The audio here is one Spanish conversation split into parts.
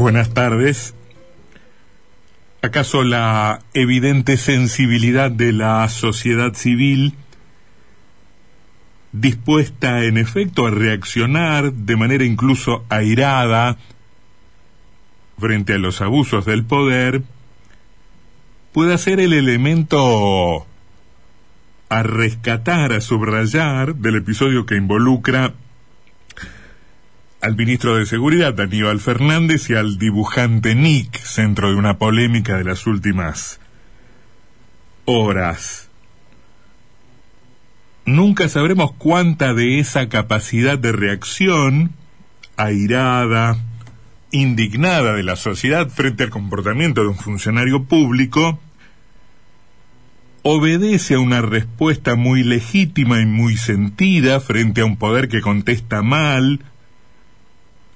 Buenas tardes. ¿Acaso la evidente sensibilidad de la sociedad civil, dispuesta en efecto a reaccionar de manera incluso airada frente a los abusos del poder, pueda ser el elemento a rescatar, a subrayar del episodio que involucra al ministro de Seguridad, Aníbal Fernández, y al dibujante Nick, centro de una polémica de las últimas horas. Nunca sabremos cuánta de esa capacidad de reacción, airada, indignada de la sociedad frente al comportamiento de un funcionario público, obedece a una respuesta muy legítima y muy sentida frente a un poder que contesta mal,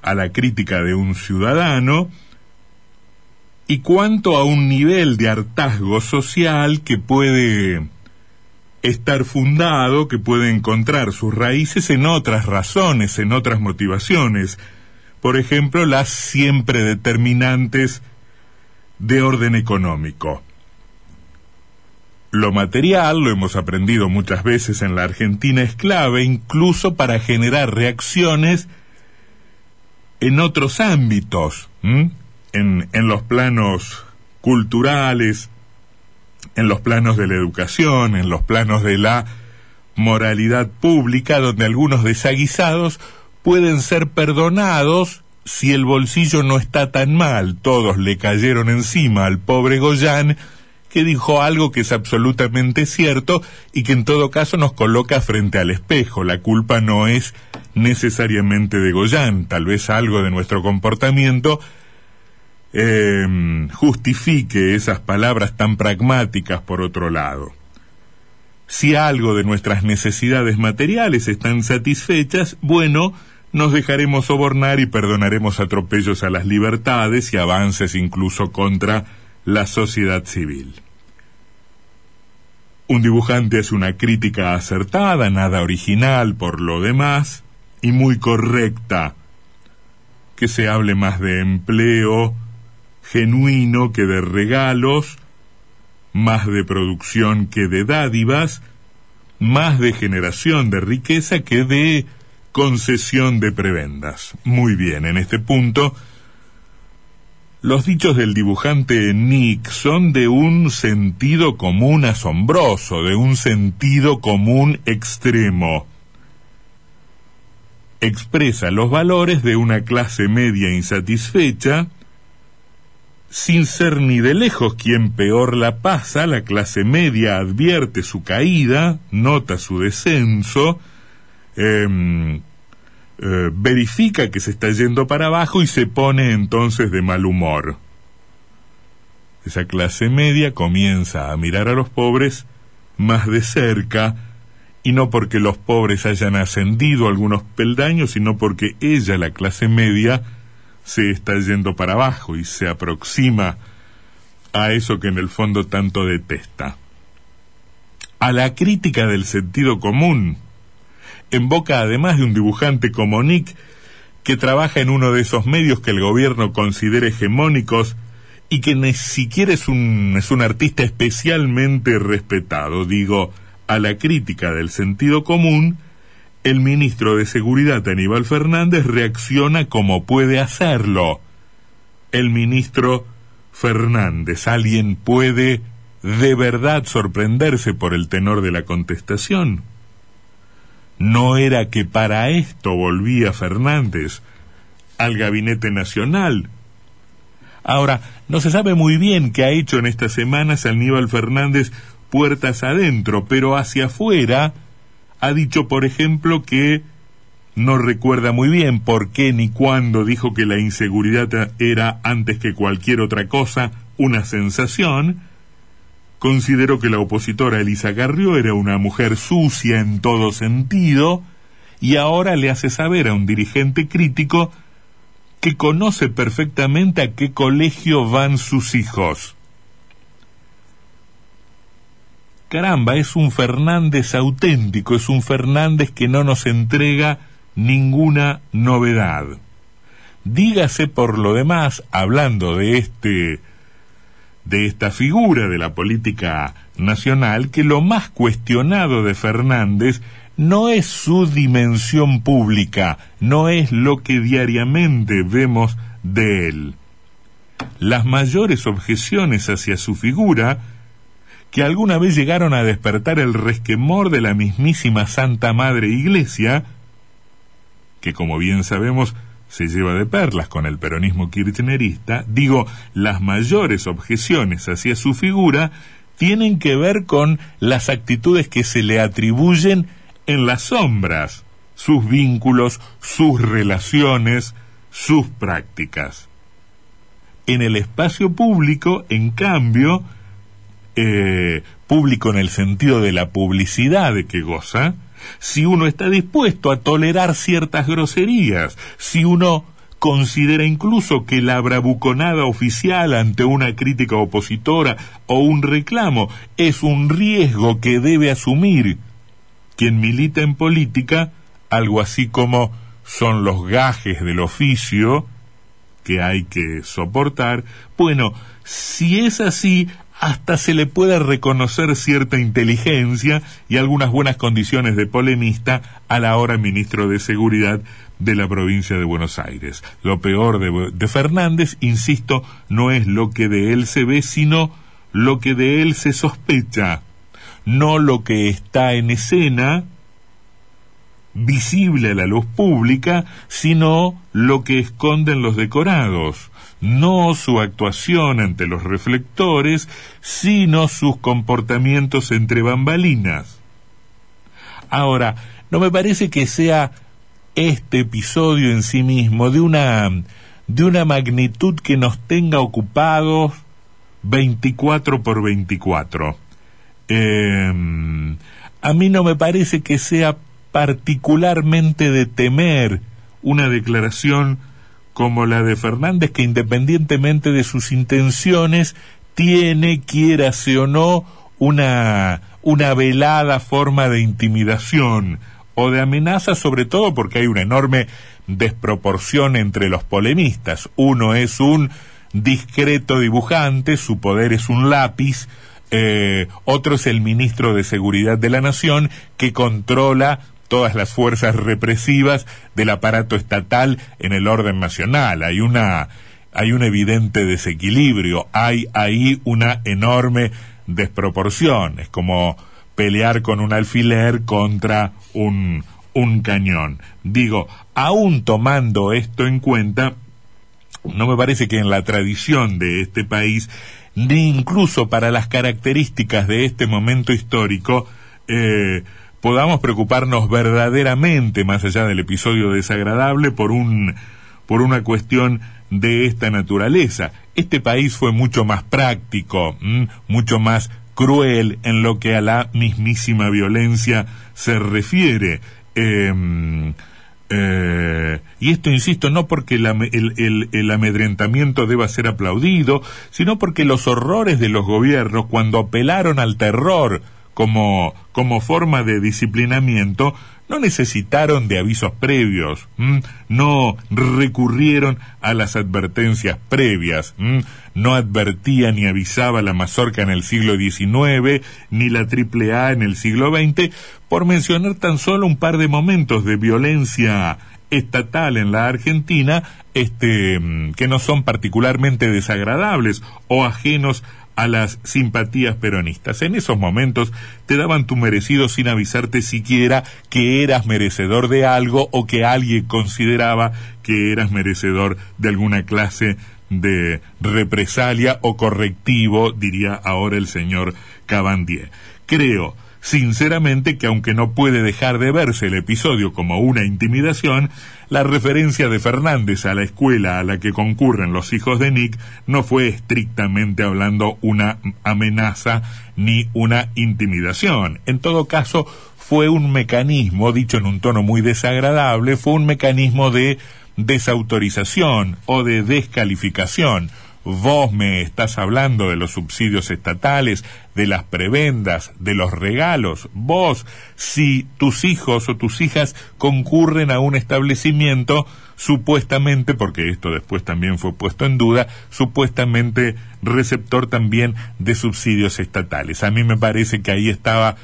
a la crítica de un ciudadano y cuanto a un nivel de hartazgo social que puede estar fundado, que puede encontrar sus raíces en otras razones, en otras motivaciones, por ejemplo, las siempre determinantes de orden económico. Lo material, lo hemos aprendido muchas veces en la Argentina, es clave incluso para generar reacciones en otros ámbitos, en, en los planos culturales, en los planos de la educación, en los planos de la moralidad pública, donde algunos desaguisados pueden ser perdonados si el bolsillo no está tan mal. Todos le cayeron encima al pobre Goyán, que dijo algo que es absolutamente cierto y que en todo caso nos coloca frente al espejo. La culpa no es necesariamente de Goyán, tal vez algo de nuestro comportamiento eh, justifique esas palabras tan pragmáticas por otro lado. Si algo de nuestras necesidades materiales están satisfechas, bueno, nos dejaremos sobornar y perdonaremos atropellos a las libertades y avances incluso contra la sociedad civil. Un dibujante es una crítica acertada, nada original por lo demás, y muy correcta. Que se hable más de empleo genuino que de regalos, más de producción que de dádivas, más de generación de riqueza que de concesión de prebendas. Muy bien, en este punto, los dichos del dibujante Nick son de un sentido común asombroso, de un sentido común extremo. Expresa los valores de una clase media insatisfecha, sin ser ni de lejos quien peor la pasa, la clase media advierte su caída, nota su descenso, em, eh, verifica que se está yendo para abajo y se pone entonces de mal humor. Esa clase media comienza a mirar a los pobres más de cerca, y no porque los pobres hayan ascendido algunos peldaños, sino porque ella, la clase media, se está yendo para abajo y se aproxima a eso que en el fondo tanto detesta. A la crítica del sentido común, en boca además de un dibujante como Nick, que trabaja en uno de esos medios que el gobierno considera hegemónicos y que ni siquiera es un, es un artista especialmente respetado, digo, a la crítica del sentido común, el ministro de Seguridad Aníbal Fernández reacciona como puede hacerlo. El ministro Fernández, ¿alguien puede de verdad sorprenderse por el tenor de la contestación? ¿No era que para esto volvía Fernández al gabinete nacional? Ahora, no se sabe muy bien qué ha hecho en estas semanas Aníbal Fernández puertas adentro, pero hacia afuera ha dicho, por ejemplo, que no recuerda muy bien por qué ni cuándo dijo que la inseguridad era, antes que cualquier otra cosa, una sensación. Consideró que la opositora Elisa Garrió era una mujer sucia en todo sentido, y ahora le hace saber a un dirigente crítico que conoce perfectamente a qué colegio van sus hijos. caramba, es un Fernández auténtico, es un Fernández que no nos entrega ninguna novedad. Dígase por lo demás, hablando de este de esta figura de la política nacional, que lo más cuestionado de Fernández no es su dimensión pública, no es lo que diariamente vemos de él. Las mayores objeciones hacia su figura, que alguna vez llegaron a despertar el resquemor de la mismísima Santa Madre Iglesia, que como bien sabemos se lleva de perlas con el peronismo kirchnerista, digo, las mayores objeciones hacia su figura tienen que ver con las actitudes que se le atribuyen en las sombras, sus vínculos, sus relaciones, sus prácticas. En el espacio público, en cambio, eh, público en el sentido de la publicidad de que goza, si uno está dispuesto a tolerar ciertas groserías, si uno considera incluso que la bravuconada oficial ante una crítica opositora o un reclamo es un riesgo que debe asumir quien milita en política, algo así como son los gajes del oficio que hay que soportar, bueno, si es así, hasta se le puede reconocer cierta inteligencia y algunas buenas condiciones de polemista a la hora ministro de Seguridad de la provincia de Buenos Aires. Lo peor de, Fernández, insisto, no es lo que de él se ve, sino lo que de él se sospecha, no lo que está en escena, visible a la luz pública, sino lo que esconden los decorados no su actuación ante los reflectores, sino sus comportamientos entre bambalinas. Ahora, no me parece que sea este episodio en sí mismo de una de una magnitud que nos tenga ocupados 24 por 24. Em, a mí no me parece que sea particularmente de temer una declaración como la de Fernández, que independientemente de sus intenciones, tiene, quiérase o no, una, una velada forma de intimidación o de amenaza, sobre todo porque hay una enorme desproporción entre los polemistas. Uno es un discreto dibujante, su poder es un lápiz, eh, otro es el ministro de Seguridad de la Nación, que controla todas las fuerzas represivas del aparato estatal en el orden nacional. Hay una hay un evidente desequilibrio, hay ahí una enorme desproporción. Es como pelear con un alfiler contra un, un cañón. Digo, aún tomando esto en cuenta, no me parece que en la tradición de este país, ni incluso para las características de este momento histórico, eh, podamos preocuparnos verdaderamente, más allá del episodio desagradable, por un por una cuestión de esta naturaleza. Este país fue mucho más práctico, mucho más cruel en lo que a la mismísima violencia se refiere. Em, eh, y esto, insisto, no porque el, el, amedrentamiento deba ser aplaudido, sino porque los horrores de los gobiernos, cuando apelaron al terror como, como forma de disciplinamiento, no necesitaron de avisos previos, no recurrieron a las advertencias previas, no advertía ni avisaba la mazorca en el siglo XIX, ni la AAA en el siglo XX, por mencionar tan solo un par de momentos de violencia estatal en la Argentina, este, que no son particularmente desagradables o ajenos a las simpatías peronistas. En esos momentos te daban tu merecido sin avisarte siquiera que eras merecedor de algo o que alguien consideraba que eras merecedor de alguna clase de represalia o correctivo, diría ahora el señor Cabandier. Creo sinceramente que aunque no puede dejar de verse el episodio como una intimidación, la referencia de Fernández a la escuela a la que concurren los hijos de Nick no fue estrictamente hablando una amenaza ni una intimidación. En todo caso, fue un mecanismo, dicho en un tono muy desagradable, fue un mecanismo de desautorización o de descalificación vos me estás hablando de los subsidios estatales, de las prebendas, de los regalos, vos, si tus hijos o tus hijas concurren a un establecimiento, supuestamente, porque esto después también fue puesto en duda, supuestamente receptor también de subsidios estatales. A mí me parece que ahí estaba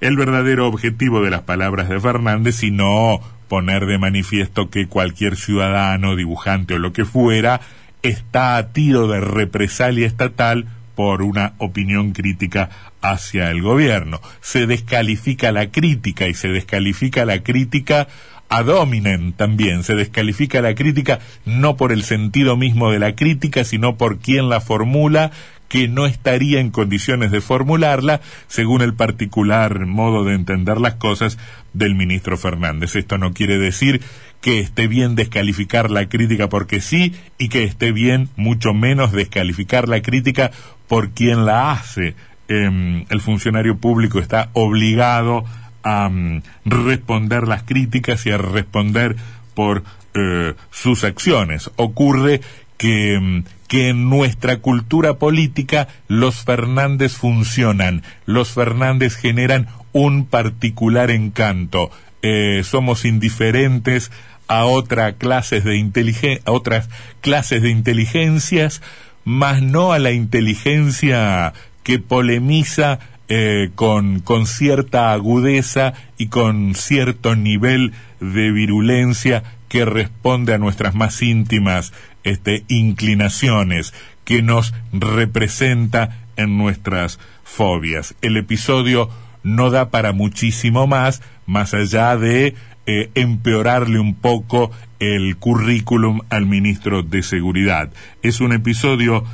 el verdadero objetivo de las palabras de Fernández y no poner de manifiesto que cualquier ciudadano, dibujante o lo que fuera, está a tiro de represalia estatal por una opinión crítica hacia el gobierno. Se descalifica la crítica y se descalifica la crítica a dominen también. Se descalifica la crítica no por el sentido mismo de la crítica, sino por quien la formula, que no estaría en condiciones de formularla según el particular modo de entender las cosas del ministro Fernández. Esto no quiere decir que esté bien descalificar la crítica porque sí y que esté bien mucho menos descalificar la crítica por quien la hace. Em, el funcionario público está obligado a mm, responder las críticas y a responder por eh, sus acciones. Ocurre que mm, que en nuestra cultura política los Fernández funcionan, los Fernández generan un particular encanto. Eh, somos indiferentes a otras clases de a otras clases de inteligencias, más no a la inteligencia que polemiza eh, con, con cierta agudeza y con cierto nivel de virulencia que responde a nuestras más íntimas este, inclinaciones, que nos representa en nuestras fobias. El episodio no da para muchísimo más, más allá de eh, empeorarle un poco el currículum al ministro de Seguridad. Es un episodio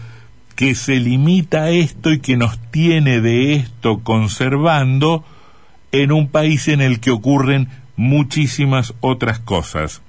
que se limita a esto y que nos tiene de esto conservando en un país en el que ocurren muchísimas otras cosas.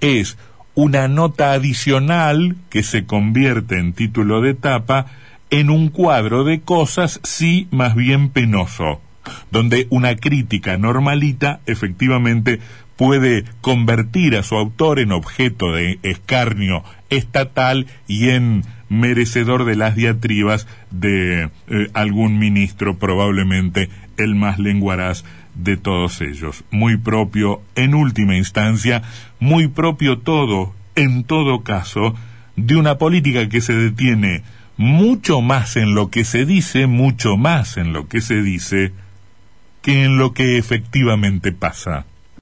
Es una nota adicional que se convierte en título de etapa en un cuadro de cosas sí más bien penoso, donde una crítica normalita efectivamente puede convertir a su autor en objeto de escarnio estatal y en merecedor de las diatribas de eh, algún ministro, probablemente el más lenguaraz de todos ellos. Muy propio, en última instancia, muy propio todo, en todo caso, de una política que se detiene mucho más en lo que se dice, mucho más en lo que se dice, que en lo que efectivamente pasa.